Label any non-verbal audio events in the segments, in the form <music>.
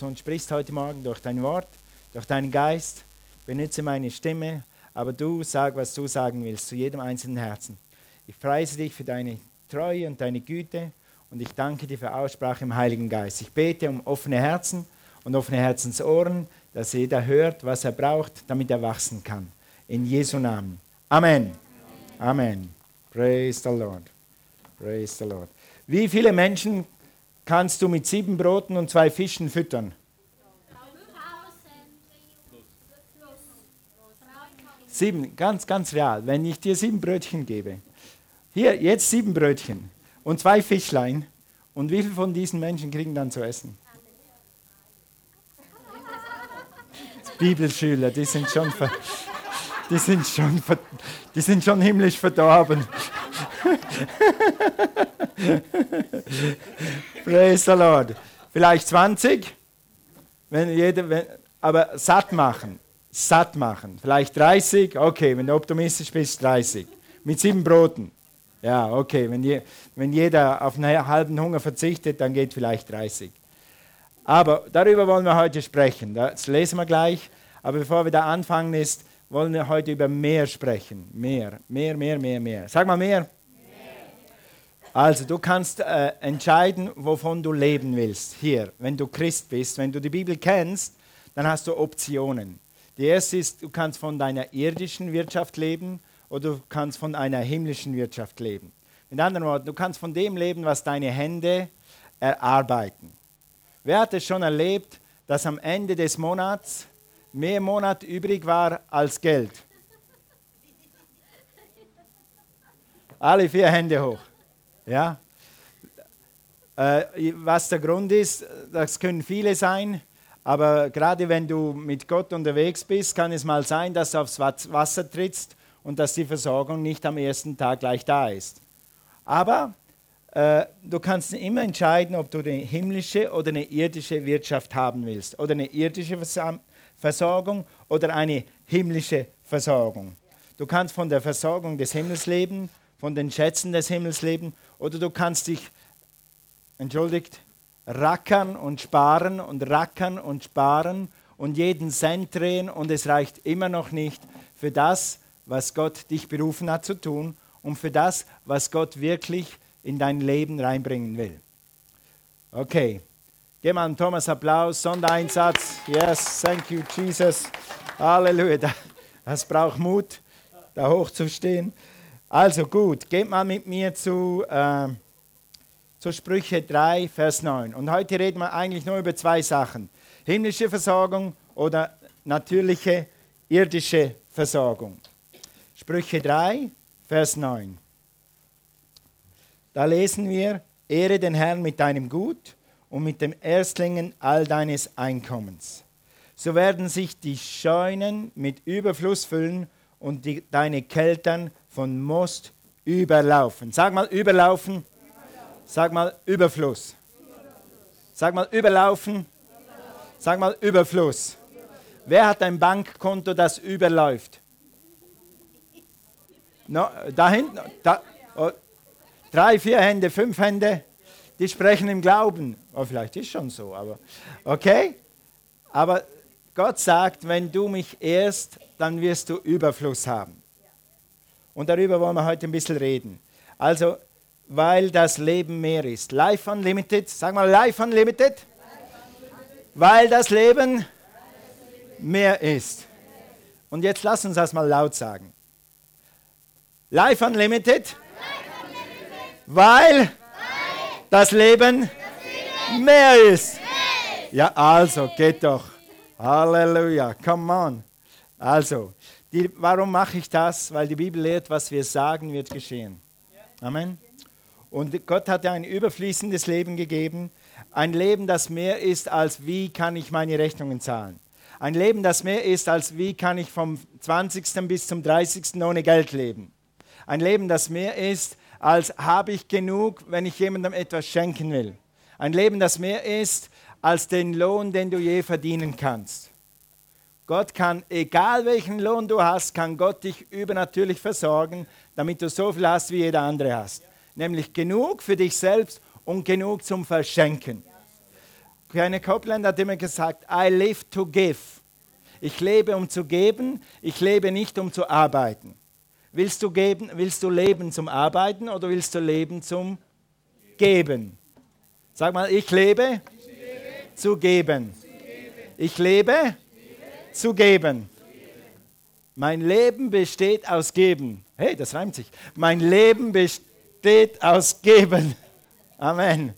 und sprichst heute Morgen durch dein Wort, durch deinen Geist. Benutze meine Stimme, aber du sag, was du sagen willst, zu jedem einzelnen Herzen. Ich preise dich für deine Treue und deine Güte und ich danke dir für Aussprache im Heiligen Geist. Ich bete um offene Herzen und offene Herzensohren, dass jeder hört, was er braucht, damit er wachsen kann. In Jesu Namen. Amen. Amen. Praise the Lord. Praise the Lord. Wie viele Menschen kannst du mit sieben Broten und zwei Fischen füttern? Sieben, ganz, ganz real. Wenn ich dir sieben Brötchen gebe, hier, jetzt sieben Brötchen und zwei Fischlein, und wie viele von diesen Menschen kriegen dann zu essen? Bibelschüler, die sind schon, die sind schon, die sind schon himmlisch verdorben. <laughs> Praise the Lord. Vielleicht 20, wenn jeder, wenn, aber satt machen, satt machen. Vielleicht 30, okay, wenn du optimistisch bist, 30. Mit sieben Broten. Ja, okay, wenn, je, wenn jeder auf einen halben Hunger verzichtet, dann geht vielleicht 30. Aber darüber wollen wir heute sprechen. Das lesen wir gleich. Aber bevor wir da anfangen, ist, wollen wir heute über mehr sprechen. Mehr, mehr, mehr, mehr, mehr. Sag mal mehr. Also, du kannst äh, entscheiden, wovon du leben willst. Hier, wenn du Christ bist, wenn du die Bibel kennst, dann hast du Optionen. Die erste ist, du kannst von deiner irdischen Wirtschaft leben oder du kannst von einer himmlischen Wirtschaft leben. Mit anderen Worten, du kannst von dem leben, was deine Hände erarbeiten. Wer hat es schon erlebt, dass am Ende des Monats mehr Monat übrig war als Geld? Alle vier Hände hoch. Ja? Äh, was der Grund ist, das können viele sein, aber gerade wenn du mit Gott unterwegs bist, kann es mal sein, dass du aufs Wasser trittst und dass die Versorgung nicht am ersten Tag gleich da ist. Aber äh, du kannst immer entscheiden, ob du eine himmlische oder eine irdische Wirtschaft haben willst. Oder eine irdische Versorgung oder eine himmlische Versorgung. Du kannst von der Versorgung des Himmels leben, von den Schätzen des Himmels leben oder du kannst dich, entschuldigt, rackern und sparen und rackern und sparen und jeden Cent drehen und es reicht immer noch nicht für das, was Gott dich berufen hat zu tun und für das, was Gott wirklich in dein Leben reinbringen will. Okay, gib mal Thomas Applaus, Sondereinsatz. Yes, thank you, Jesus. Halleluja. Das braucht Mut, da hochzustehen. Also gut, geht mal mit mir zu, äh, zu Sprüche 3, Vers 9. Und heute reden wir eigentlich nur über zwei Sachen. Himmlische Versorgung oder natürliche irdische Versorgung. Sprüche 3, Vers 9. Da lesen wir, Ehre den Herrn mit deinem Gut und mit dem Erstlingen all deines Einkommens. So werden sich die Scheunen mit Überfluss füllen und die, deine Keltern von Most überlaufen. Sag mal überlaufen. Sag mal Überfluss. Sag mal überlaufen. Sag mal Überfluss. Wer hat ein Bankkonto, das überläuft? No, da hinten, da, oh, drei, vier Hände, fünf Hände, die sprechen im Glauben. Oh, vielleicht ist schon so, aber okay. Aber Gott sagt, wenn du mich ehrst, dann wirst du Überfluss haben. Und darüber wollen wir heute ein bisschen reden. Also, weil das Leben mehr ist. Life Unlimited, sag mal Life Unlimited. Weil das Leben mehr ist. Und jetzt lass uns das mal laut sagen. Life Unlimited, weil das Leben mehr ist. Ja, also, geht doch. Halleluja, come on. Also, die, warum mache ich das? Weil die Bibel lehrt, was wir sagen, wird geschehen. Amen. Und Gott hat dir ein überfließendes Leben gegeben. Ein Leben, das mehr ist als wie kann ich meine Rechnungen zahlen. Ein Leben, das mehr ist als wie kann ich vom 20. bis zum 30. ohne Geld leben. Ein Leben, das mehr ist als habe ich genug, wenn ich jemandem etwas schenken will. Ein Leben, das mehr ist als den Lohn, den du je verdienen kannst. Gott kann, egal welchen Lohn du hast, kann Gott dich übernatürlich versorgen, damit du so viel hast, wie jeder andere hast. Nämlich genug für dich selbst und genug zum Verschenken. Kenneth Copeland hat immer gesagt, I live to give. Ich lebe, um zu geben, ich lebe nicht, um zu arbeiten. Willst du, geben, willst du leben zum Arbeiten oder willst du leben zum Geben? Sag mal, ich lebe. Zu geben. Ich lebe zu geben. Mein Leben besteht aus Geben. Hey, das reimt sich. Mein Leben besteht aus Geben. <laughs> Amen.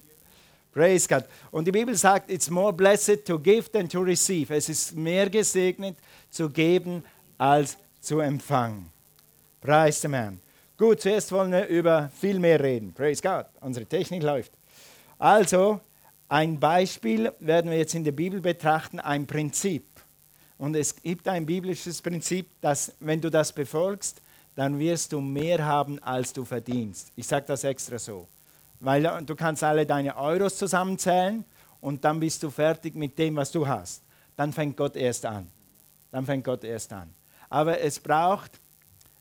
Praise God. Und die Bibel sagt, it's more blessed to give than to receive. Es ist mehr gesegnet zu geben als zu empfangen. Praise the man. Gut, zuerst wollen wir über viel mehr reden. Praise God. Unsere Technik läuft. Also, ein Beispiel werden wir jetzt in der Bibel betrachten, ein Prinzip. Und es gibt ein biblisches Prinzip, dass wenn du das befolgst, dann wirst du mehr haben, als du verdienst. Ich sage das extra so. Weil äh, du kannst alle deine Euros zusammenzählen und dann bist du fertig mit dem, was du hast. Dann fängt Gott erst an. Dann fängt Gott erst an. Aber es braucht,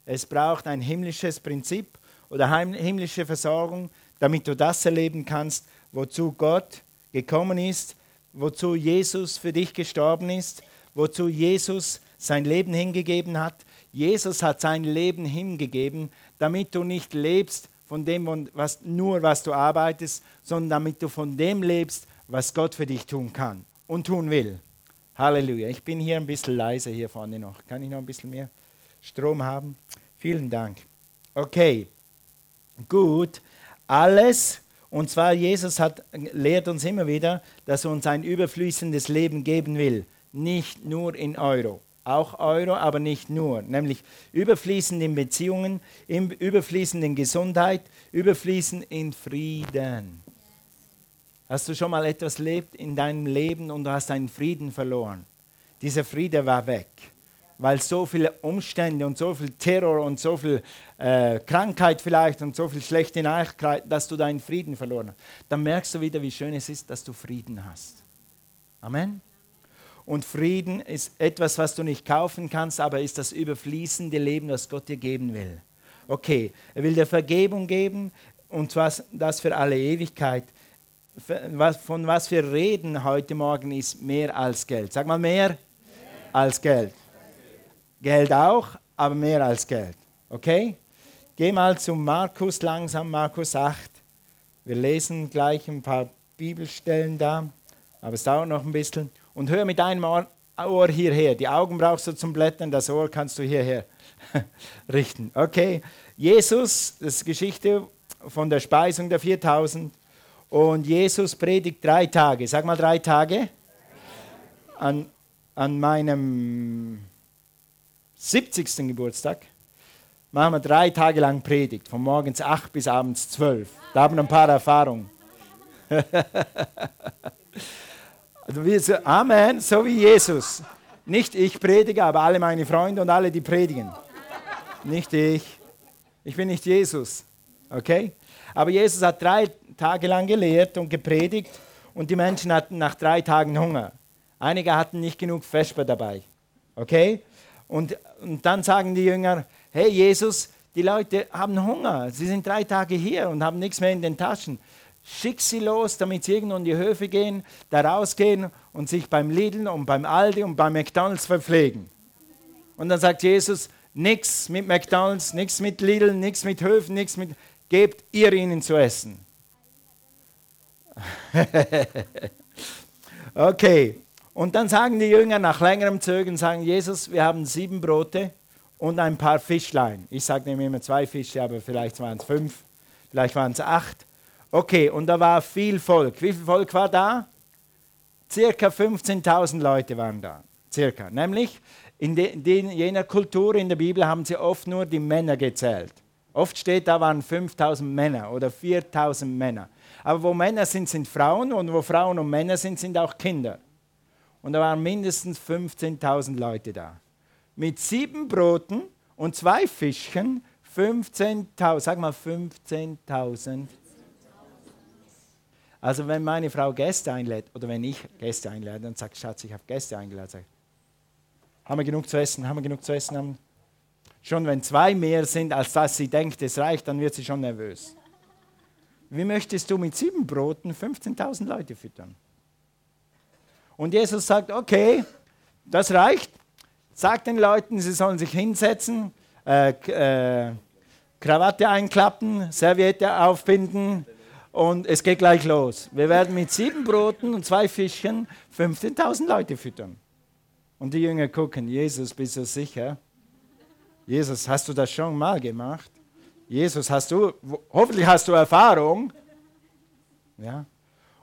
es braucht ein himmlisches Prinzip oder himmlische Versorgung, damit du das erleben kannst, wozu Gott gekommen ist, wozu Jesus für dich gestorben ist, wozu Jesus sein Leben hingegeben hat. Jesus hat sein Leben hingegeben, damit du nicht lebst von dem, was, nur was du arbeitest, sondern damit du von dem lebst, was Gott für dich tun kann und tun will. Halleluja. Ich bin hier ein bisschen leise hier vorne noch. Kann ich noch ein bisschen mehr Strom haben? Vielen Dank. Okay, gut. Alles, und zwar Jesus hat, lehrt uns immer wieder, dass er uns ein überfließendes Leben geben will. Nicht nur in Euro auch Euro, aber nicht nur, nämlich überfließend in Beziehungen, überfließend in Gesundheit, überfließend in Frieden. Hast du schon mal etwas erlebt in deinem Leben und du hast deinen Frieden verloren? Dieser Friede war weg, weil so viele Umstände und so viel Terror und so viel äh, Krankheit vielleicht und so viel schlechte Nachrichten, dass du deinen Frieden verloren hast. Dann merkst du wieder, wie schön es ist, dass du Frieden hast. Amen. Und Frieden ist etwas, was du nicht kaufen kannst, aber ist das überfließende Leben, das Gott dir geben will. Okay, er will dir Vergebung geben und zwar das für alle Ewigkeit. Von was wir reden heute Morgen ist mehr als Geld. Sag mal mehr, mehr. als Geld. Geld auch, aber mehr als Geld. Okay? Geh mal zu Markus langsam, Markus 8. Wir lesen gleich ein paar Bibelstellen da, aber es dauert noch ein bisschen und hör mit einem Ohr hierher. Die Augen brauchst du zum Blättern, das Ohr kannst du hierher <laughs> richten. Okay, Jesus, das ist Geschichte von der Speisung der 4000. Und Jesus predigt drei Tage. Sag mal drei Tage. An, an meinem 70. Geburtstag machen wir drei Tage lang Predigt, von morgens 8 bis abends 12. Da haben wir ein paar Erfahrungen. <laughs> Also wir, so, Amen, so wie Jesus. Nicht ich predige, aber alle meine Freunde und alle, die predigen. Nicht ich. Ich bin nicht Jesus. Okay? Aber Jesus hat drei Tage lang gelehrt und gepredigt und die Menschen hatten nach drei Tagen Hunger. Einige hatten nicht genug Vesper dabei. Okay? Und, und dann sagen die Jünger, hey Jesus, die Leute haben Hunger. Sie sind drei Tage hier und haben nichts mehr in den Taschen schick sie los, damit sie irgendwo in die Höfe gehen, da rausgehen und sich beim Lidl und beim Aldi und beim McDonalds verpflegen. Und dann sagt Jesus, nichts mit McDonalds, nichts mit Lidl, nichts mit Höfen, nichts mit, gebt ihr ihnen zu essen. <laughs> okay, und dann sagen die Jünger nach längerem Zögern, sagen Jesus, wir haben sieben Brote und ein paar Fischlein. Ich sage nämlich immer zwei Fische, aber vielleicht waren es fünf, vielleicht waren es acht. Okay, und da war viel Volk. Wie viel Volk war da? Circa 15.000 Leute waren da. Circa. Nämlich in, de, in jener Kultur in der Bibel haben sie oft nur die Männer gezählt. Oft steht, da waren 5000 Männer oder 4000 Männer. Aber wo Männer sind, sind Frauen und wo Frauen und Männer sind, sind auch Kinder. Und da waren mindestens 15.000 Leute da. Mit sieben Broten und zwei Fischchen, 15.000, sag mal 15.000 also wenn meine Frau Gäste einlädt oder wenn ich Gäste einlade und sagt, Schatz, ich habe Gäste eingeladen, sage haben wir genug zu essen, haben wir genug zu essen? Haben schon wenn zwei mehr sind, als dass sie denkt, es reicht, dann wird sie schon nervös. Wie möchtest du mit sieben Broten 15.000 Leute füttern? Und Jesus sagt, okay, das reicht. Sagt den Leuten, sie sollen sich hinsetzen, äh, äh, Krawatte einklappen, Serviette aufbinden und es geht gleich los. Wir werden mit sieben Broten und zwei Fischchen 15.000 Leute füttern. Und die Jünger gucken, Jesus, bist du sicher? Jesus, hast du das schon mal gemacht? Jesus, hast du, hoffentlich hast du Erfahrung. Ja.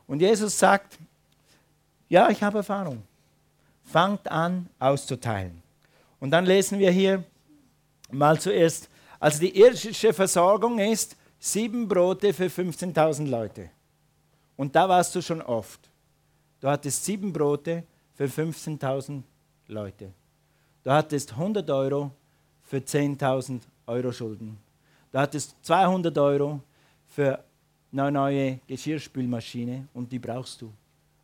Und Jesus sagt, ja, ich habe Erfahrung. Fangt an auszuteilen. Und dann lesen wir hier mal zuerst, also die irdische Versorgung ist sieben Brote für 15.000 Leute. Und da warst du schon oft. Du hattest sieben Brote für 15.000 Leute. Du hattest 100 Euro für 10.000 Euro Schulden. Du hattest 200 Euro für eine neue Geschirrspülmaschine und die brauchst du.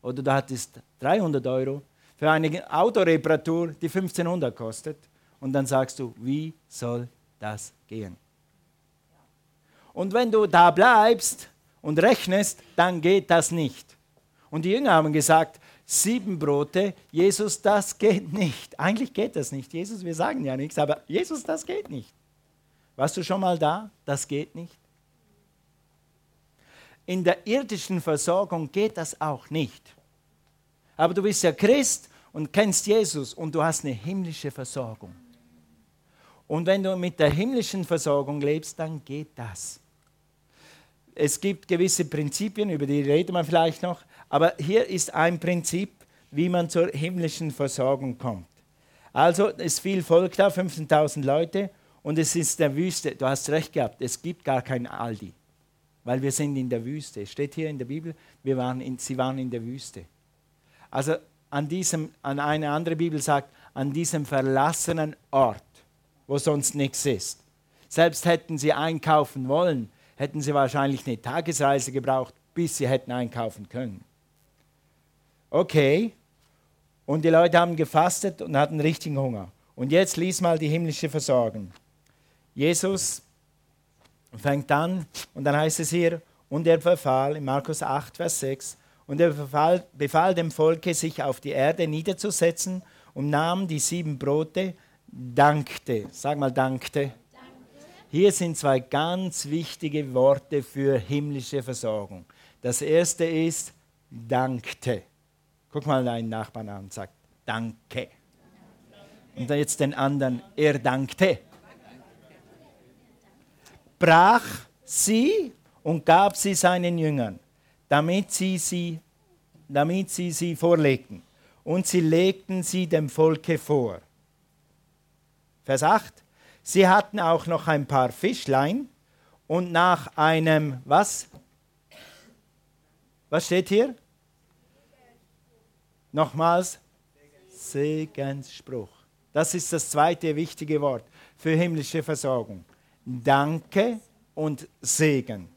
Oder du hattest 300 Euro für eine Autoreparatur, die 1500 kostet. Und dann sagst du, wie soll das gehen? Und wenn du da bleibst und rechnest, dann geht das nicht. Und die Jünger haben gesagt, sieben Brote, Jesus, das geht nicht. Eigentlich geht das nicht. Jesus, wir sagen ja nichts, aber Jesus, das geht nicht. Warst du schon mal da? Das geht nicht. In der irdischen Versorgung geht das auch nicht. Aber du bist ja Christ und kennst Jesus und du hast eine himmlische Versorgung. Und wenn du mit der himmlischen Versorgung lebst, dann geht das. Es gibt gewisse Prinzipien, über die reden wir vielleicht noch, aber hier ist ein Prinzip, wie man zur himmlischen Versorgung kommt. Also es ist viel Volk da, 15.000 Leute, und es ist der Wüste. Du hast recht gehabt, es gibt gar kein Aldi, weil wir sind in der Wüste. Steht hier in der Bibel, wir waren in, sie waren in der Wüste. Also an diesem, an eine andere Bibel sagt, an diesem verlassenen Ort, wo sonst nichts ist. Selbst hätten sie einkaufen wollen, hätten sie wahrscheinlich eine Tagesreise gebraucht, bis sie hätten einkaufen können. Okay, und die Leute haben gefastet und hatten richtigen Hunger. Und jetzt lies mal die himmlische Versorgung. Jesus fängt an und dann heißt es hier, und er befahl in Markus 8, Vers 6, und er befahl, befahl dem Volke, sich auf die Erde niederzusetzen und nahm die sieben Brote, dankte. Sag mal, dankte. Hier sind zwei ganz wichtige Worte für himmlische Versorgung. Das erste ist dankte. Guck mal deinen Nachbarn an und sag danke. Und dann jetzt den anderen, er dankte. Brach sie und gab sie seinen Jüngern damit sie sie, damit sie, sie vorlegten. Und sie legten sie dem Volke vor. Vers 8. Sie hatten auch noch ein paar Fischlein und nach einem, was? Was steht hier? Nochmals, Segensspruch. Das ist das zweite wichtige Wort für himmlische Versorgung. Danke und Segen.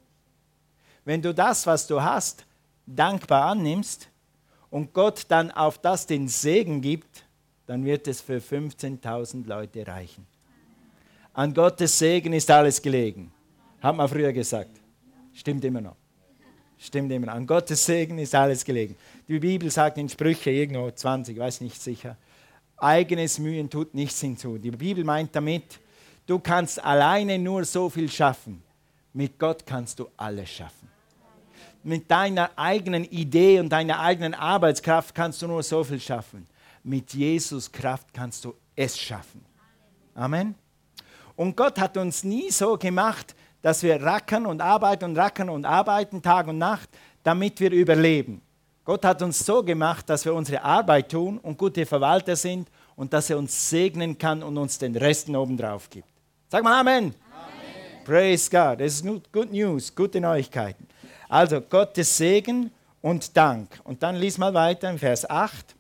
Wenn du das, was du hast, dankbar annimmst und Gott dann auf das den Segen gibt, dann wird es für 15.000 Leute reichen. An Gottes Segen ist alles gelegen. Hat man früher gesagt. Stimmt immer noch. Stimmt immer noch. An Gottes Segen ist alles gelegen. Die Bibel sagt in Sprüche irgendwo 20, weiß nicht sicher, eigenes Mühen tut nichts hinzu. Die Bibel meint damit, du kannst alleine nur so viel schaffen. Mit Gott kannst du alles schaffen mit deiner eigenen Idee und deiner eigenen Arbeitskraft kannst du nur so viel schaffen. Mit Jesus Kraft kannst du es schaffen. Amen. Und Gott hat uns nie so gemacht, dass wir rackern und arbeiten und rackern und arbeiten Tag und Nacht, damit wir überleben. Gott hat uns so gemacht, dass wir unsere Arbeit tun und gute Verwalter sind und dass er uns segnen kann und uns den Resten obendrauf gibt. Sag mal Amen. Amen. Praise God. Das ist good news, gute Neuigkeiten. Also Gottes Segen und Dank. Und dann lies mal weiter im Vers 8.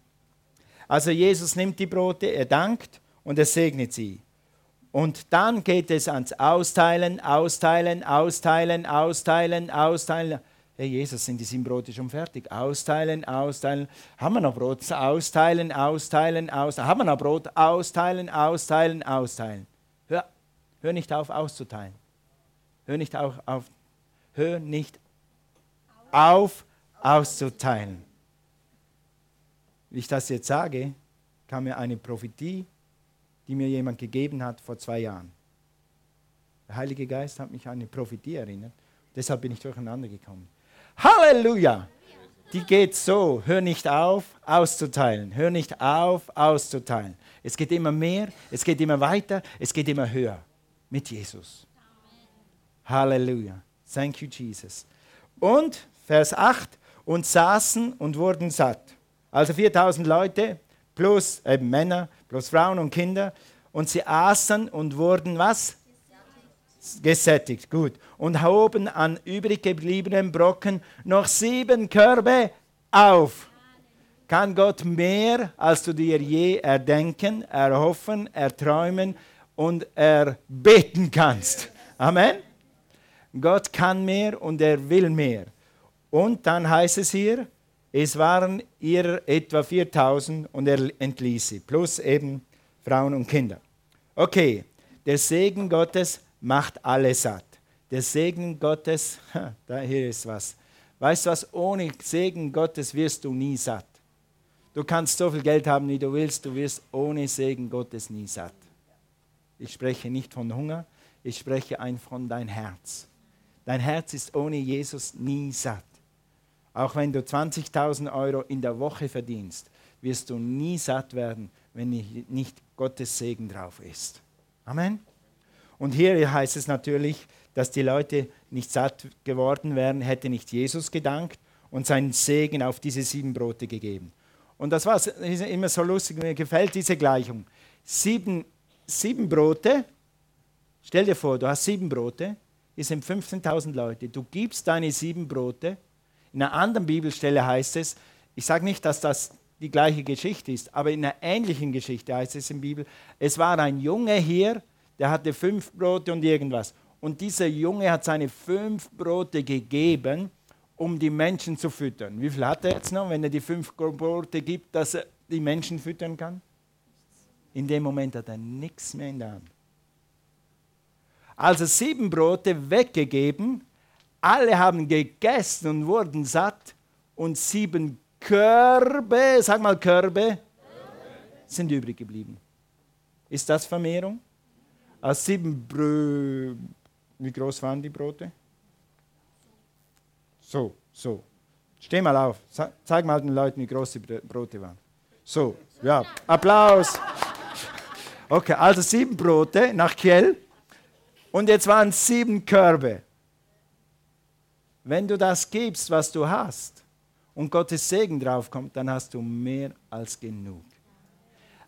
Also Jesus nimmt die Brote, er dankt und er segnet sie. Und dann geht es ans Austeilen, Austeilen, Austeilen, Austeilen, Austeilen. Hey Jesus, sind die sieben Brote schon fertig? Austeilen, austeilen. Haben wir noch Brot? Austeilen, austeilen, austeilen. Haben wir noch Brot? Austeilen, austeilen, austeilen. Hör, nicht auf auszuteilen. Hör nicht auf, auf hör nicht auf auszuteilen. wie ich das jetzt sage, kam mir eine Prophetie, die mir jemand gegeben hat vor zwei Jahren. Der Heilige Geist hat mich an eine Prophetie erinnert. Deshalb bin ich durcheinander gekommen. Halleluja! Die geht so, hör nicht auf, auszuteilen. Hör nicht auf, auszuteilen. Es geht immer mehr, es geht immer weiter, es geht immer höher mit Jesus. Halleluja. Thank you, Jesus. Und Vers 8, und saßen und wurden satt. Also 4000 Leute plus äh, Männer, plus Frauen und Kinder. Und sie aßen und wurden was? Gesättigt. Gesättigt, gut. Und hoben an übrig gebliebenen Brocken noch sieben Körbe auf. Kann Gott mehr, als du dir je erdenken, erhoffen, erträumen und erbeten kannst? Amen. Gott kann mehr und er will mehr. Und dann heißt es hier, es waren ihr etwa 4000 und er entließ sie, plus eben Frauen und Kinder. Okay, der Segen Gottes macht alle satt. Der Segen Gottes, <laughs> da hier ist was. Weißt du was, ohne Segen Gottes wirst du nie satt. Du kannst so viel Geld haben, wie du willst, du wirst ohne Segen Gottes nie satt. Ich spreche nicht von Hunger, ich spreche ein von dein Herz. Dein Herz ist ohne Jesus nie satt. Auch wenn du 20.000 Euro in der Woche verdienst, wirst du nie satt werden, wenn nicht Gottes Segen drauf ist. Amen. Und hier heißt es natürlich, dass die Leute nicht satt geworden wären, hätte nicht Jesus gedankt und seinen Segen auf diese sieben Brote gegeben. Und das war immer so lustig, mir gefällt diese Gleichung. Sieben, sieben Brote, stell dir vor, du hast sieben Brote, es sind 15.000 Leute, du gibst deine sieben Brote in einer anderen Bibelstelle heißt es, ich sage nicht, dass das die gleiche Geschichte ist, aber in einer ähnlichen Geschichte heißt es in der Bibel, es war ein Junge hier, der hatte fünf Brote und irgendwas. Und dieser Junge hat seine fünf Brote gegeben, um die Menschen zu füttern. Wie viel hat er jetzt noch, wenn er die fünf Brote gibt, dass er die Menschen füttern kann? In dem Moment hat er nichts mehr in der Hand. Also sieben Brote weggegeben alle haben gegessen und wurden satt und sieben Körbe, sag mal Körbe, sind übrig geblieben. Ist das Vermehrung? Aus sieben Brö wie groß waren die Brote? So, so. Steh mal auf. Zeig mal den Leuten, wie groß die Brote waren. So, ja. Applaus. Okay, also sieben Brote nach Kiel. Und jetzt waren sieben Körbe. Wenn du das gibst, was du hast, und Gottes Segen draufkommt, dann hast du mehr als genug.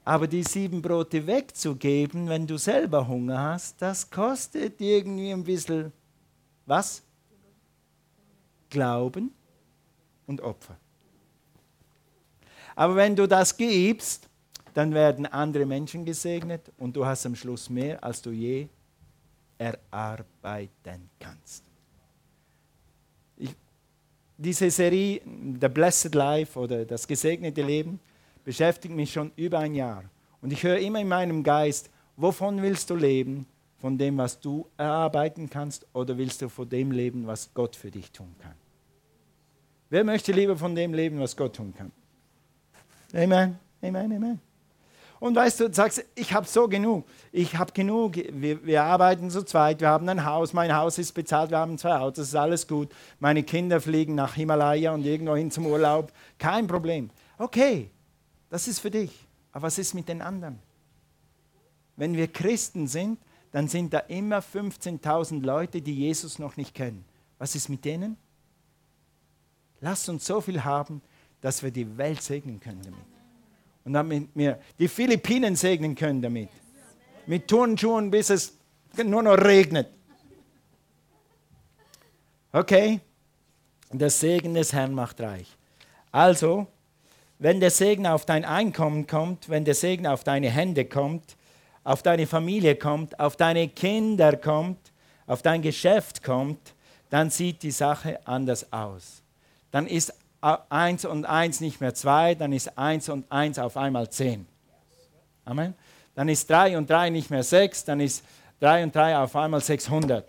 Aber die sieben Brote wegzugeben, wenn du selber Hunger hast, das kostet irgendwie ein bisschen was? Glauben und Opfer. Aber wenn du das gibst, dann werden andere Menschen gesegnet und du hast am Schluss mehr, als du je erarbeiten kannst diese Serie, The Blessed Life oder das gesegnete Leben, beschäftigt mich schon über ein Jahr. Und ich höre immer in meinem Geist, wovon willst du leben? Von dem, was du erarbeiten kannst, oder willst du von dem leben, was Gott für dich tun kann? Wer möchte lieber von dem leben, was Gott tun kann? Amen, Amen, Amen. Und weißt du, sagst, ich habe so genug. Ich habe genug. Wir, wir, arbeiten zu zweit. Wir haben ein Haus. Mein Haus ist bezahlt. Wir haben zwei Autos. ist alles gut. Meine Kinder fliegen nach Himalaya und irgendwo hin zum Urlaub. Kein Problem. Okay, das ist für dich. Aber was ist mit den anderen? Wenn wir Christen sind, dann sind da immer 15.000 Leute, die Jesus noch nicht kennen. Was ist mit denen? Lasst uns so viel haben, dass wir die Welt segnen können damit und damit wir die Philippinen segnen können damit. Mit Turnschuhen, bis es nur noch regnet. Okay? Der Segen des Herrn macht reich. Also, wenn der Segen auf dein Einkommen kommt, wenn der Segen auf deine Hände kommt, auf deine Familie kommt, auf deine Kinder kommt, auf dein Geschäft kommt, dann sieht die Sache anders aus. Dann ist 1 und 1 nicht mehr 2, dann ist 1 und 1 auf einmal 10. Amen. Dann ist 3 und 3 nicht mehr 6, dann ist 3 und 3 auf einmal 600.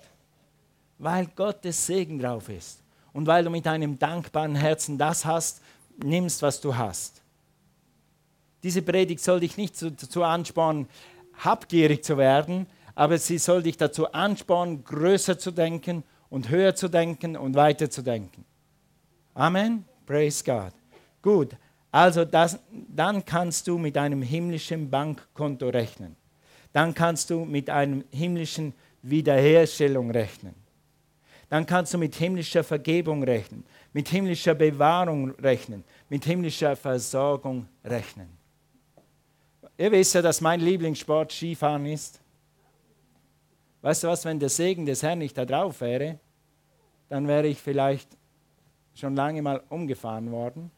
Weil Gottes Segen drauf ist. Und weil du mit einem dankbaren Herzen das hast, nimmst, was du hast. Diese Predigt soll dich nicht dazu anspornen, habgierig zu werden, aber sie soll dich dazu anspornen, größer zu denken und höher zu denken und weiter zu denken. Amen. Praise God. Gut, also das, dann kannst du mit einem himmlischen Bankkonto rechnen. Dann kannst du mit einem himmlischen Wiederherstellung rechnen. Dann kannst du mit himmlischer Vergebung rechnen, mit himmlischer Bewahrung rechnen, mit himmlischer Versorgung rechnen. Ihr wisst ja, dass mein Lieblingssport Skifahren ist. Weißt du was, wenn der Segen des Herrn nicht da drauf wäre, dann wäre ich vielleicht schon lange mal umgefahren worden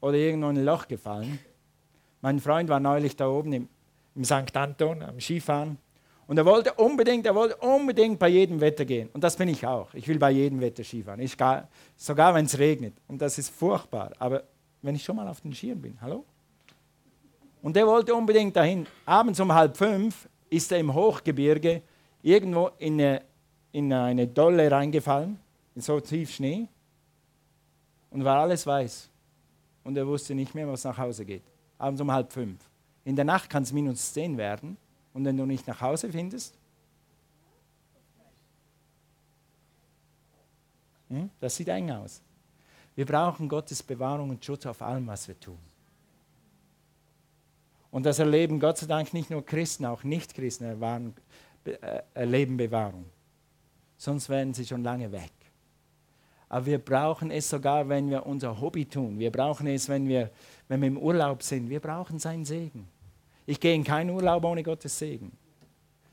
oder irgendwo in ein Loch gefallen. Mein Freund war neulich da oben im, im St. Anton am Skifahren und er wollte unbedingt, er wollte unbedingt bei jedem Wetter gehen. Und das bin ich auch. Ich will bei jedem Wetter Skifahren. Ich gar, sogar wenn es regnet. Und das ist furchtbar. Aber wenn ich schon mal auf den Skiern bin, hallo? Und er wollte unbedingt dahin. Abends um halb fünf ist er im Hochgebirge irgendwo in eine, in eine Dolle reingefallen, in so tief Schnee. Und war alles weiß. Und er wusste nicht mehr, was nach Hause geht. Abends um halb fünf. In der Nacht kann es minus zehn werden. Und wenn du nicht nach Hause findest, hm, das sieht eng aus. Wir brauchen Gottes Bewahrung und Schutz auf allem, was wir tun. Und das erleben Gott sei Dank nicht nur Christen, auch Nichtchristen äh, erleben Bewahrung. Sonst wären sie schon lange weg. Aber wir brauchen es sogar, wenn wir unser Hobby tun. Wir brauchen es, wenn wir, wenn wir im Urlaub sind. Wir brauchen seinen Segen. Ich gehe in keinen Urlaub ohne Gottes Segen.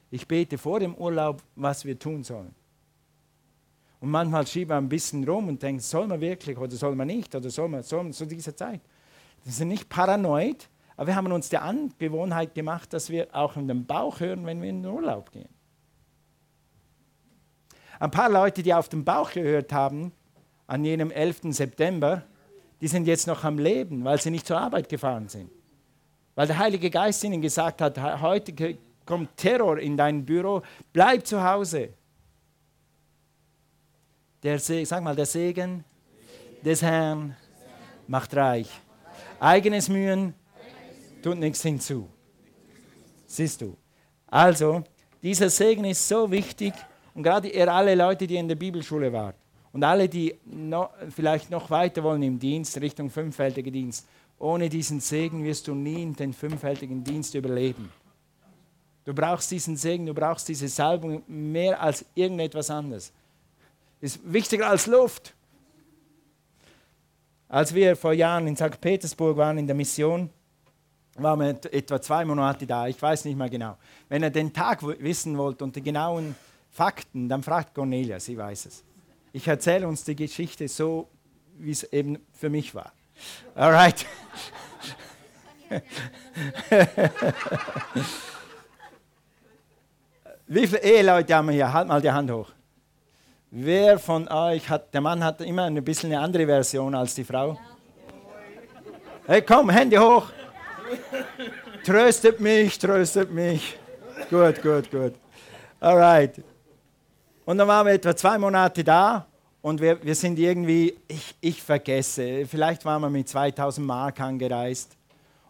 Ich bete vor dem Urlaub, was wir tun sollen. Und manchmal schieben wir ein bisschen rum und denken, soll man wirklich oder soll man nicht oder soll man, soll man zu dieser Zeit. Wir sind nicht paranoid, aber wir haben uns die Angewohnheit gemacht, dass wir auch in den Bauch hören, wenn wir in den Urlaub gehen. Ein paar Leute, die auf den Bauch gehört haben, an jenem 11. September, die sind jetzt noch am Leben, weil sie nicht zur Arbeit gefahren sind. Weil der Heilige Geist ihnen gesagt hat, heute kommt Terror in dein Büro, bleib zu Hause. Der sag mal, der Segen des Herrn macht reich. Eigenes Mühen tut nichts hinzu. Siehst du. Also, dieser Segen ist so wichtig und gerade ihr alle Leute, die in der Bibelschule waren und alle, die noch, vielleicht noch weiter wollen im Dienst, Richtung fünffältiger Dienst, ohne diesen Segen wirst du nie den fünffältigen Dienst überleben. Du brauchst diesen Segen, du brauchst diese Salbung mehr als irgendetwas anderes. Ist wichtiger als Luft. Als wir vor Jahren in St. Petersburg waren in der Mission, waren wir etwa zwei Monate da, ich weiß nicht mehr genau. Wenn ihr den Tag wissen wollt und die genauen Fakten, dann fragt Cornelia, sie weiß es. Ich erzähle uns die Geschichte so, wie es eben für mich war. Alright. <laughs> Wie viele Eheleute haben wir hier? Halt mal die Hand hoch. Wer von euch hat, der Mann hat immer ein bisschen eine andere Version als die Frau? Hey, komm, Hände hoch. Tröstet mich, tröstet mich. Gut, gut, gut. Alright. Und dann waren wir etwa zwei Monate da und wir, wir sind irgendwie, ich, ich vergesse, vielleicht waren wir mit 2000 Mark angereist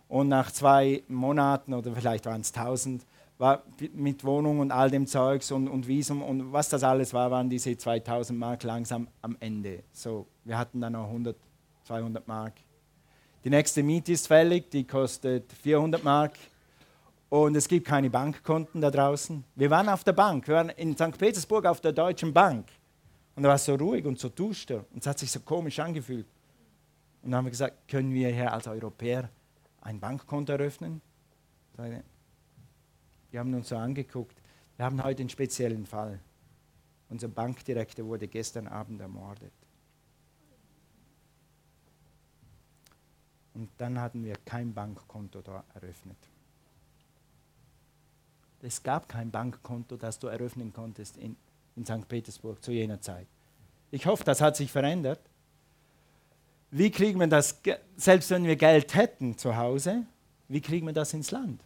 und nach zwei Monaten oder vielleicht waren es 1000, war mit Wohnung und all dem Zeugs und, und Visum und was das alles war, waren diese 2000 Mark langsam am Ende. So, wir hatten dann noch 100, 200 Mark. Die nächste Miete ist fällig, die kostet 400 Mark und es gibt keine Bankkonten da draußen. Wir waren auf der Bank, wir waren in St. Petersburg auf der Deutschen Bank. Und er war so ruhig und so duster und es hat sich so komisch angefühlt. Und dann haben wir gesagt, können wir hier als Europäer ein Bankkonto eröffnen? Wir haben uns so angeguckt. Wir haben heute einen speziellen Fall. Unser Bankdirektor wurde gestern Abend ermordet. Und dann hatten wir kein Bankkonto da eröffnet. Es gab kein Bankkonto, das du eröffnen konntest in in St. Petersburg zu jener Zeit. Ich hoffe, das hat sich verändert. Wie kriegen wir das, selbst wenn wir Geld hätten zu Hause, wie kriegen wir das ins Land?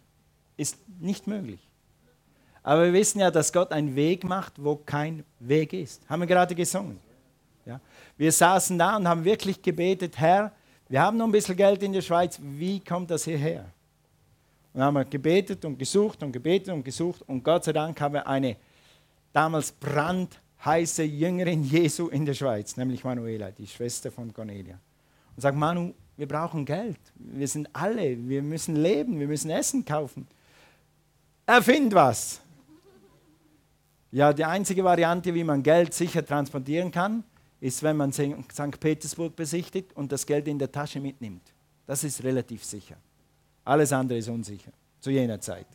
Ist nicht möglich. Aber wir wissen ja, dass Gott einen Weg macht, wo kein Weg ist. Haben wir gerade gesungen. Ja? Wir saßen da und haben wirklich gebetet, Herr, wir haben noch ein bisschen Geld in der Schweiz, wie kommt das hierher? Und haben wir gebetet und gesucht und gebetet und gesucht und Gott sei Dank haben wir eine damals brandheiße Jüngerin Jesu in der Schweiz, nämlich Manuela, die Schwester von Cornelia. Und sagt, Manu, wir brauchen Geld. Wir sind alle, wir müssen leben, wir müssen Essen kaufen. Erfind was. Ja, die einzige Variante, wie man Geld sicher transportieren kann, ist, wenn man St. Petersburg besichtigt und das Geld in der Tasche mitnimmt. Das ist relativ sicher. Alles andere ist unsicher zu jener Zeit.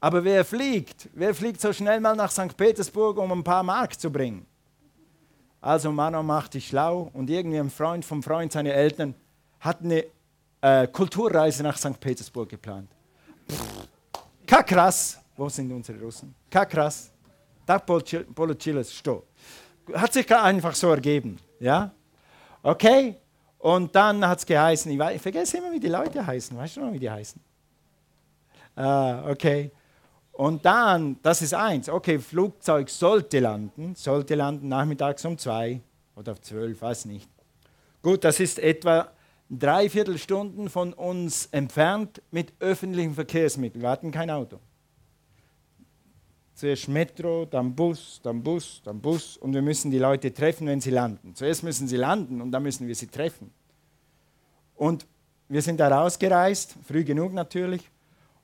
Aber wer fliegt? Wer fliegt so schnell mal nach St. Petersburg, um ein paar Mark zu bringen? Also Mano macht dich schlau und irgendwie ein Freund vom Freund seiner Eltern hat eine äh, Kulturreise nach St. Petersburg geplant. Kakras, wo sind unsere Russen? Kakras, tak Polochiles, sto. Hat sich einfach so ergeben, ja? Okay, und dann hat es geheißen, ich, weiß, ich, vergesse immer, wie die Leute heißen, weißt du noch, wie die heißen? Ah, okay. Und dann, das ist eins, okay, Flugzeug sollte landen, sollte landen nachmittags um zwei oder auf zwölf, weiß nicht. Gut, das ist etwa dreiviertel Stunden von uns entfernt mit öffentlichen Verkehrsmitteln. Wir hatten kein Auto. Zuerst Metro, dann Bus, dann Bus, dann Bus und wir müssen die Leute treffen, wenn sie landen. Zuerst müssen sie landen und dann müssen wir sie treffen. Und wir sind da rausgereist, früh genug natürlich,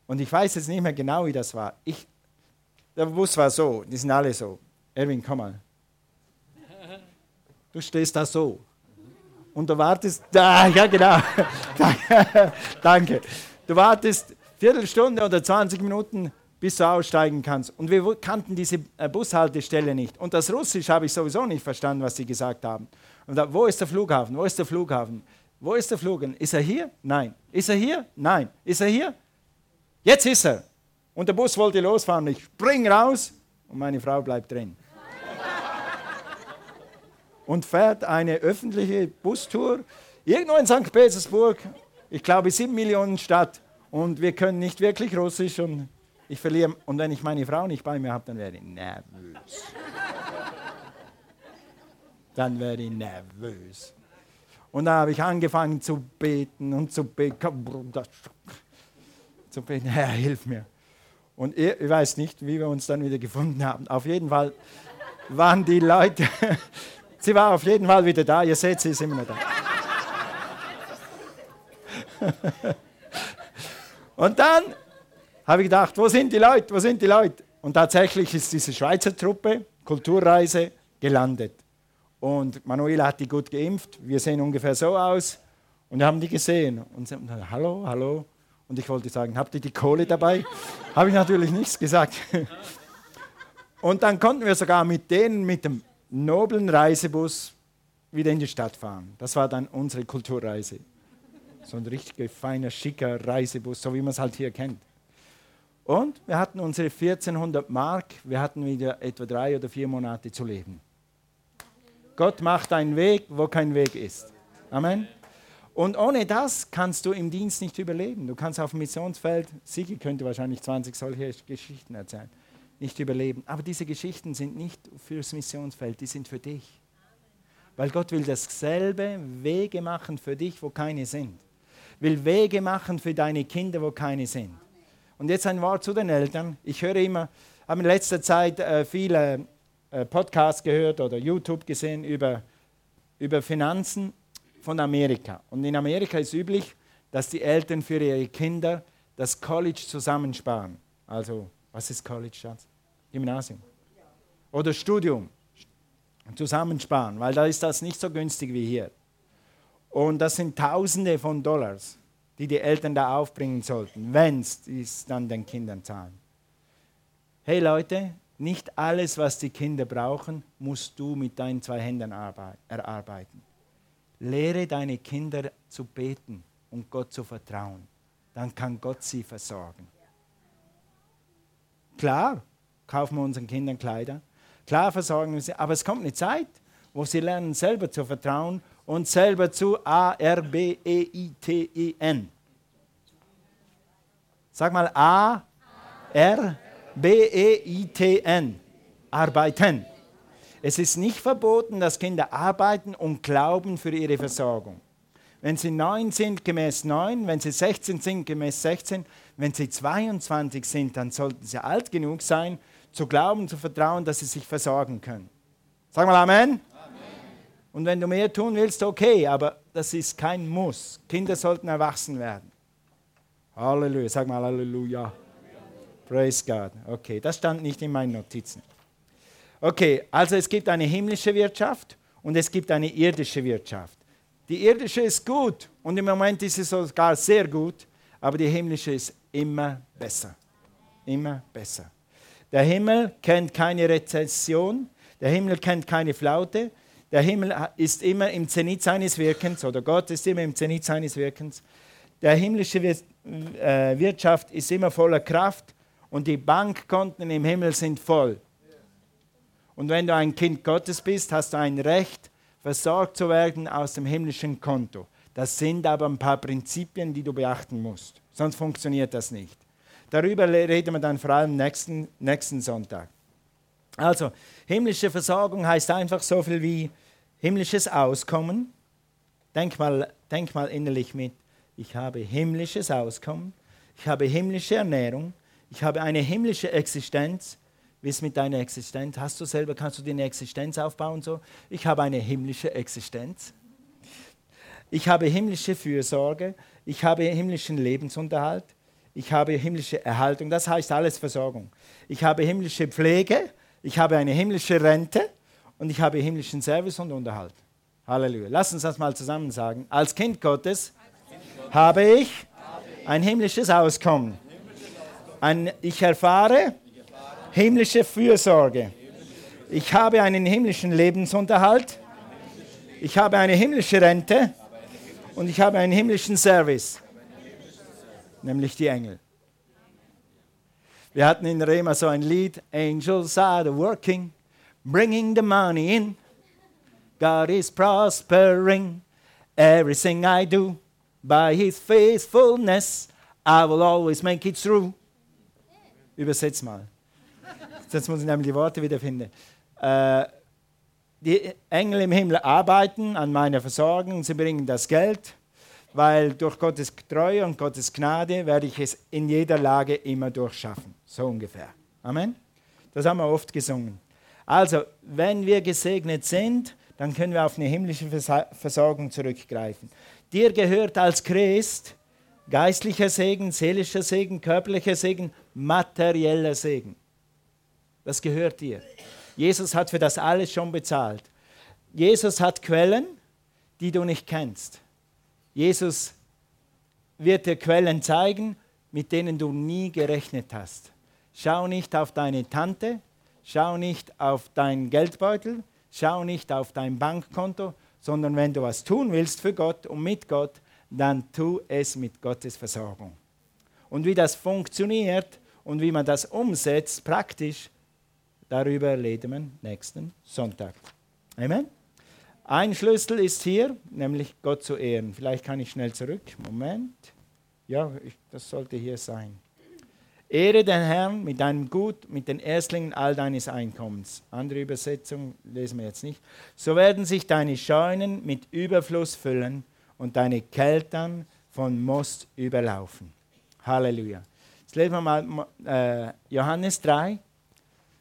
und ich weiß jetzt nicht mehr genau, wie das war. Ich, der Bus war so, die sind alle so. Erwin, komm mal. Du stehst da so. Und du wartest, da, <laughs> ja genau. <laughs> Danke. Du wartest Viertelstunde oder 20 Minuten, bis du aussteigen kannst. Und wir kannten diese äh, Bushaltestelle nicht. Und das Russisch habe ich sowieso nicht verstanden, was sie gesagt haben. Und da, wo ist der Flughafen? Wo ist der Flughafen? Wo ist der Flughafen? Ist er hier? Nein. Ist er hier? Nein. Ist er hier? Jetzt ist er. Und der Bus wollte losfahren. Ich spring raus und meine Frau bleibt drin. <laughs> und fährt eine öffentliche Bustour irgendwo in St. Petersburg. Ich glaube, sieben Millionen Stadt. Und wir können nicht wirklich Russisch. Und ich verliere. Und wenn ich meine Frau nicht bei mir habe, dann werde ich nervös. dann werde ich nervös. Und da habe ich angefangen zu beten und zu beten zu beten, Herr, hilf mir. Und ich, weiß nicht, wie wir uns dann wieder gefunden haben. Auf jeden Fall waren die Leute, <laughs> sie war auf jeden Fall wieder da. Ihr seht, sie ist immer noch da. <laughs> Und dann habe ich gedacht, wo sind die Leute, wo sind die Leute? Und tatsächlich ist diese Schweizer Truppe, Kulturreise, gelandet. Und Manuela hat die gut geimpft. Wir sehen ungefähr so aus. Und wir haben die gesehen. Und sie haben gesagt, hallo, hallo. Und ich wollte sagen, habt ihr die Kohle dabei? <laughs> Habe ich natürlich nichts gesagt. <laughs> Und dann konnten wir sogar mit denen, mit dem noblen Reisebus wieder in die Stadt fahren. Das war dann unsere Kulturreise. So ein richtig feiner, schicker Reisebus, so wie man es halt hier kennt. Und wir hatten unsere 1400 Mark, wir hatten wieder etwa drei oder vier Monate zu leben. Gott macht einen Weg, wo kein Weg ist. Amen. Und ohne das kannst du im Dienst nicht überleben. Du kannst auf dem Missionsfeld, Sigi könnte wahrscheinlich 20 solche Geschichten erzählen, nicht überleben. Aber diese Geschichten sind nicht fürs Missionsfeld, die sind für dich. Weil Gott will dasselbe Wege machen für dich, wo keine sind. Will Wege machen für deine Kinder, wo keine sind. Und jetzt ein Wort zu den Eltern. Ich höre immer, habe in letzter Zeit äh, viele äh, Podcasts gehört oder YouTube gesehen über, über Finanzen von Amerika. Und in Amerika ist üblich, dass die Eltern für ihre Kinder das College zusammensparen. Also, was ist College, Schatz? Gymnasium. Oder Studium zusammensparen, weil da ist das nicht so günstig wie hier. Und das sind Tausende von Dollars, die die Eltern da aufbringen sollten, wenn es dann den Kindern zahlen. Hey Leute, nicht alles, was die Kinder brauchen, musst du mit deinen zwei Händen erarbeiten. Lehre deine Kinder zu beten und Gott zu vertrauen. Dann kann Gott sie versorgen. Klar, kaufen wir unseren Kindern Kleider. Klar versorgen wir sie. Aber es kommt eine Zeit, wo sie lernen, selber zu vertrauen und selber zu A-R-B-E-I-T-E-N. Sag mal A-R-B-E-I-T-N. Arbeiten. Es ist nicht verboten, dass Kinder arbeiten und glauben für ihre Versorgung. Wenn sie 9 sind, gemäß 9. Wenn sie 16 sind, gemäß 16. Wenn sie 22 sind, dann sollten sie alt genug sein, zu glauben, zu vertrauen, dass sie sich versorgen können. Sag mal Amen. Und wenn du mehr tun willst, okay, aber das ist kein Muss. Kinder sollten erwachsen werden. Halleluja. Sag mal Halleluja. Praise God. Okay, das stand nicht in meinen Notizen. Okay, also es gibt eine himmlische Wirtschaft und es gibt eine irdische Wirtschaft. Die irdische ist gut und im Moment ist sie sogar sehr gut, aber die himmlische ist immer besser. Immer besser. Der Himmel kennt keine Rezession, der Himmel kennt keine Flaute, der Himmel ist immer im Zenit seines Wirkens oder Gott ist immer im Zenit seines Wirkens. Der himmlische äh, Wirtschaft ist immer voller Kraft und die Bankkonten im Himmel sind voll. Und wenn du ein Kind Gottes bist, hast du ein Recht, versorgt zu werden aus dem himmlischen Konto. Das sind aber ein paar Prinzipien, die du beachten musst. Sonst funktioniert das nicht. Darüber reden wir dann vor allem nächsten, nächsten Sonntag. Also, himmlische Versorgung heißt einfach so viel wie himmlisches Auskommen. Denk mal, denk mal innerlich mit. Ich habe himmlisches Auskommen. Ich habe himmlische Ernährung. Ich habe eine himmlische Existenz. Wie ist mit deiner Existenz? Hast du selber, kannst du dir eine Existenz aufbauen? So? Ich habe eine himmlische Existenz. Ich habe himmlische Fürsorge. Ich habe himmlischen Lebensunterhalt. Ich habe himmlische Erhaltung. Das heißt alles Versorgung. Ich habe himmlische Pflege. Ich habe eine himmlische Rente. Und ich habe himmlischen Service und Unterhalt. Halleluja. Lass uns das mal zusammen sagen. Als Kind Gottes habe ich ein himmlisches Auskommen. Ein, ich erfahre himmlische Fürsorge. Ich habe einen himmlischen Lebensunterhalt. Ich habe eine himmlische Rente. Und ich habe einen himmlischen Service. Nämlich die Engel. Wir hatten in Rema so ein Lied, Angels are working, bringing the money in. God is prospering everything I do. By his faithfulness, I will always make it through. Übersetz mal. Jetzt muss ich nämlich die Worte wiederfinden. Äh, die Engel im Himmel arbeiten an meiner Versorgung, sie bringen das Geld, weil durch Gottes Treue und Gottes Gnade werde ich es in jeder Lage immer durchschaffen. So ungefähr. Amen. Das haben wir oft gesungen. Also, wenn wir gesegnet sind, dann können wir auf eine himmlische Versorgung zurückgreifen. Dir gehört als Christ geistlicher Segen, seelischer Segen, körperlicher Segen, materieller Segen. Das gehört dir. Jesus hat für das alles schon bezahlt. Jesus hat Quellen, die du nicht kennst. Jesus wird dir Quellen zeigen, mit denen du nie gerechnet hast. Schau nicht auf deine Tante, schau nicht auf deinen Geldbeutel, schau nicht auf dein Bankkonto, sondern wenn du was tun willst für Gott und mit Gott, dann tu es mit Gottes Versorgung. Und wie das funktioniert und wie man das umsetzt praktisch, darüber reden wir nächsten Sonntag. Amen. Ein Schlüssel ist hier, nämlich Gott zu ehren. Vielleicht kann ich schnell zurück. Moment. Ja, ich, das sollte hier sein. Ehre den Herrn mit deinem Gut, mit den Erstlingen all deines Einkommens. Andere Übersetzung lesen wir jetzt nicht. So werden sich deine Scheunen mit Überfluss füllen und deine Keltern von Most überlaufen. Halleluja. Jetzt lesen wir mal äh, Johannes 3.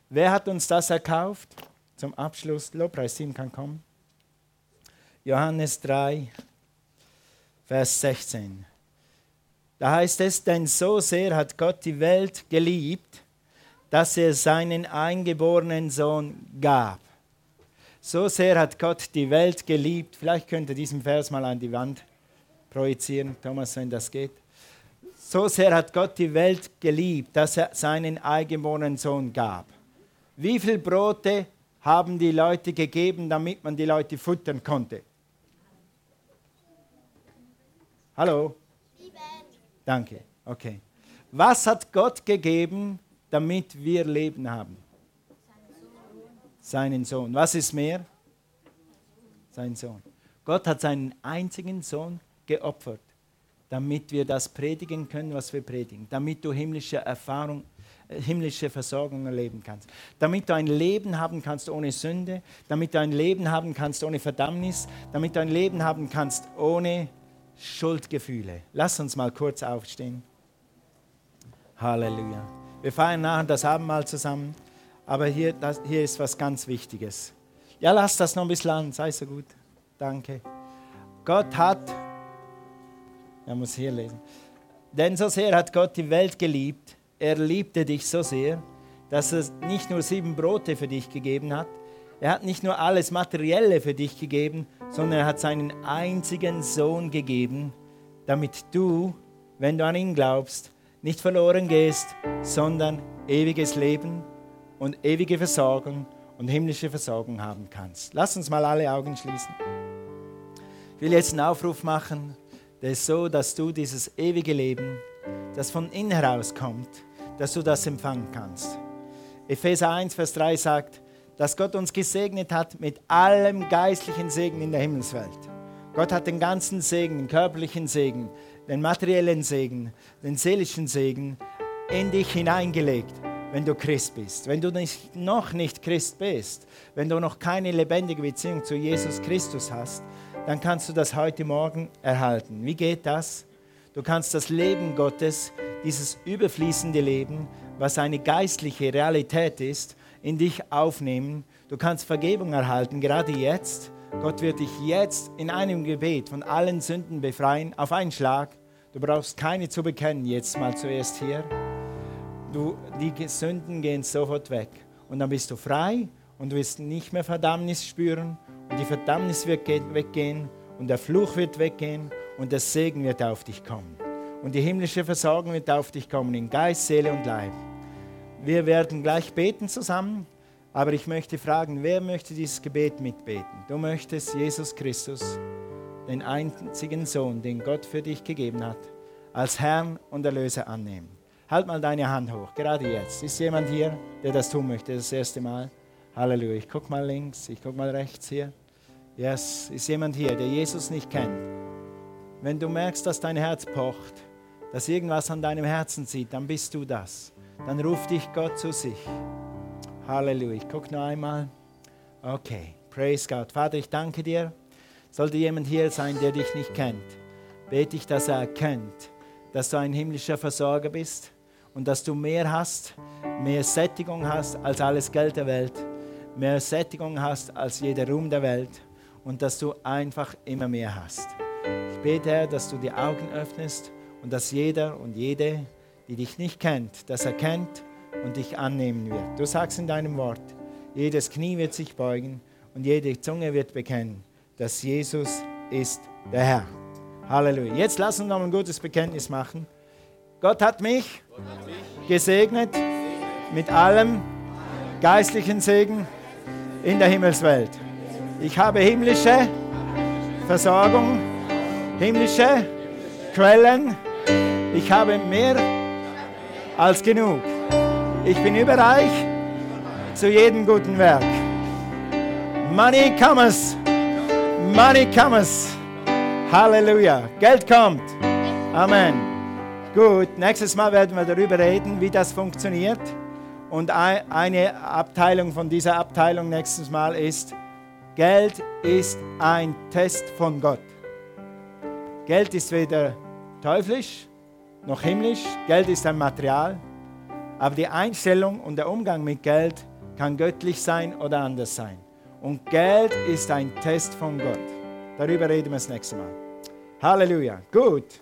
Wer hat uns das erkauft? Zum Abschluss, Lobpreisteam kann kommen. Johannes 3, Vers 16. Da heißt es, denn so sehr hat Gott die Welt geliebt, dass er seinen eingeborenen Sohn gab. So sehr hat Gott die Welt geliebt. Vielleicht könnt ihr diesen Vers mal an die Wand projizieren, Thomas, wenn das geht. So sehr hat Gott die Welt geliebt, dass er seinen eingeborenen Sohn gab. Wie viele Brote haben die Leute gegeben, damit man die Leute futtern konnte? Hallo? Danke. Okay. Was hat Gott gegeben, damit wir Leben haben? Seinen Sohn. Was ist mehr? Sein Sohn. Gott hat seinen einzigen Sohn geopfert, damit wir das predigen können, was wir predigen, damit du himmlische Erfahrung, äh, himmlische Versorgung erleben kannst, damit du ein Leben haben kannst ohne Sünde, damit du ein Leben haben kannst ohne Verdammnis, damit du ein Leben haben kannst ohne Schuldgefühle. Lass uns mal kurz aufstehen. Halleluja. Wir feiern nachher das Abendmahl zusammen, aber hier, das, hier ist was ganz Wichtiges. Ja, lass das noch ein bisschen an, sei so gut. Danke. Gott hat, er muss hier lesen, denn so sehr hat Gott die Welt geliebt, er liebte dich so sehr, dass er nicht nur sieben Brote für dich gegeben hat, er hat nicht nur alles Materielle für dich gegeben, sondern er hat seinen einzigen Sohn gegeben, damit du, wenn du an ihn glaubst, nicht verloren gehst, sondern ewiges Leben und ewige Versorgung und himmlische Versorgung haben kannst. Lass uns mal alle Augen schließen. Ich will jetzt einen Aufruf machen, der ist so, dass du dieses ewige Leben, das von innen heraus kommt, dass du das empfangen kannst. Epheser 1, Vers 3 sagt, dass Gott uns gesegnet hat mit allem geistlichen Segen in der Himmelswelt. Gott hat den ganzen Segen, den körperlichen Segen, den materiellen Segen, den seelischen Segen in dich hineingelegt, wenn du Christ bist. Wenn du nicht, noch nicht Christ bist, wenn du noch keine lebendige Beziehung zu Jesus Christus hast, dann kannst du das heute Morgen erhalten. Wie geht das? Du kannst das Leben Gottes, dieses überfließende Leben, was eine geistliche Realität ist, in dich aufnehmen. Du kannst Vergebung erhalten, gerade jetzt. Gott wird dich jetzt in einem Gebet von allen Sünden befreien, auf einen Schlag. Du brauchst keine zu bekennen, jetzt mal zuerst hier. Du, die Sünden gehen sofort weg. Und dann bist du frei und du wirst nicht mehr Verdammnis spüren und die Verdammnis wird weggehen und der Fluch wird weggehen und der Segen wird auf dich kommen. Und die himmlische Versorgung wird auf dich kommen in Geist, Seele und Leib. Wir werden gleich beten zusammen, aber ich möchte fragen, wer möchte dieses Gebet mitbeten? Du möchtest Jesus Christus, den einzigen Sohn, den Gott für dich gegeben hat, als Herrn und Erlöser annehmen. Halt mal deine Hand hoch, gerade jetzt. Ist jemand hier, der das tun möchte, das erste Mal? Halleluja. Ich gucke mal links, ich gucke mal rechts hier. Yes, ist jemand hier, der Jesus nicht kennt? Wenn du merkst, dass dein Herz pocht, dass irgendwas an deinem Herzen zieht, dann bist du das. Dann ruft dich Gott zu sich. Halleluja. Ich gucke noch einmal. Okay, praise God. Vater, ich danke dir. Sollte jemand hier sein, der dich nicht kennt, bete ich, dass er erkennt, dass du ein himmlischer Versorger bist und dass du mehr hast, mehr Sättigung hast als alles Geld der Welt mehr Sättigung hast als jeder Ruhm der Welt und dass du einfach immer mehr hast. Ich bete, Herr, dass du die Augen öffnest und dass jeder und jede, die dich nicht kennt, das erkennt und dich annehmen wird. Du sagst in deinem Wort, jedes Knie wird sich beugen und jede Zunge wird bekennen, dass Jesus ist der Herr. Halleluja. Jetzt lass uns noch ein gutes Bekenntnis machen. Gott hat mich, Gott hat mich gesegnet mit allem geistlichen Segen in der Himmelswelt. Ich habe himmlische Versorgung, himmlische Quellen. Ich habe mehr als genug. Ich bin überreich zu jedem guten Werk. Money comes. Money comes. Halleluja. Geld kommt. Amen. Gut, nächstes Mal werden wir darüber reden, wie das funktioniert. Und eine Abteilung von dieser Abteilung nächstes Mal ist, Geld ist ein Test von Gott. Geld ist weder teuflisch noch himmlisch, Geld ist ein Material, aber die Einstellung und der Umgang mit Geld kann göttlich sein oder anders sein. Und Geld ist ein Test von Gott. Darüber reden wir das nächste Mal. Halleluja. Gut.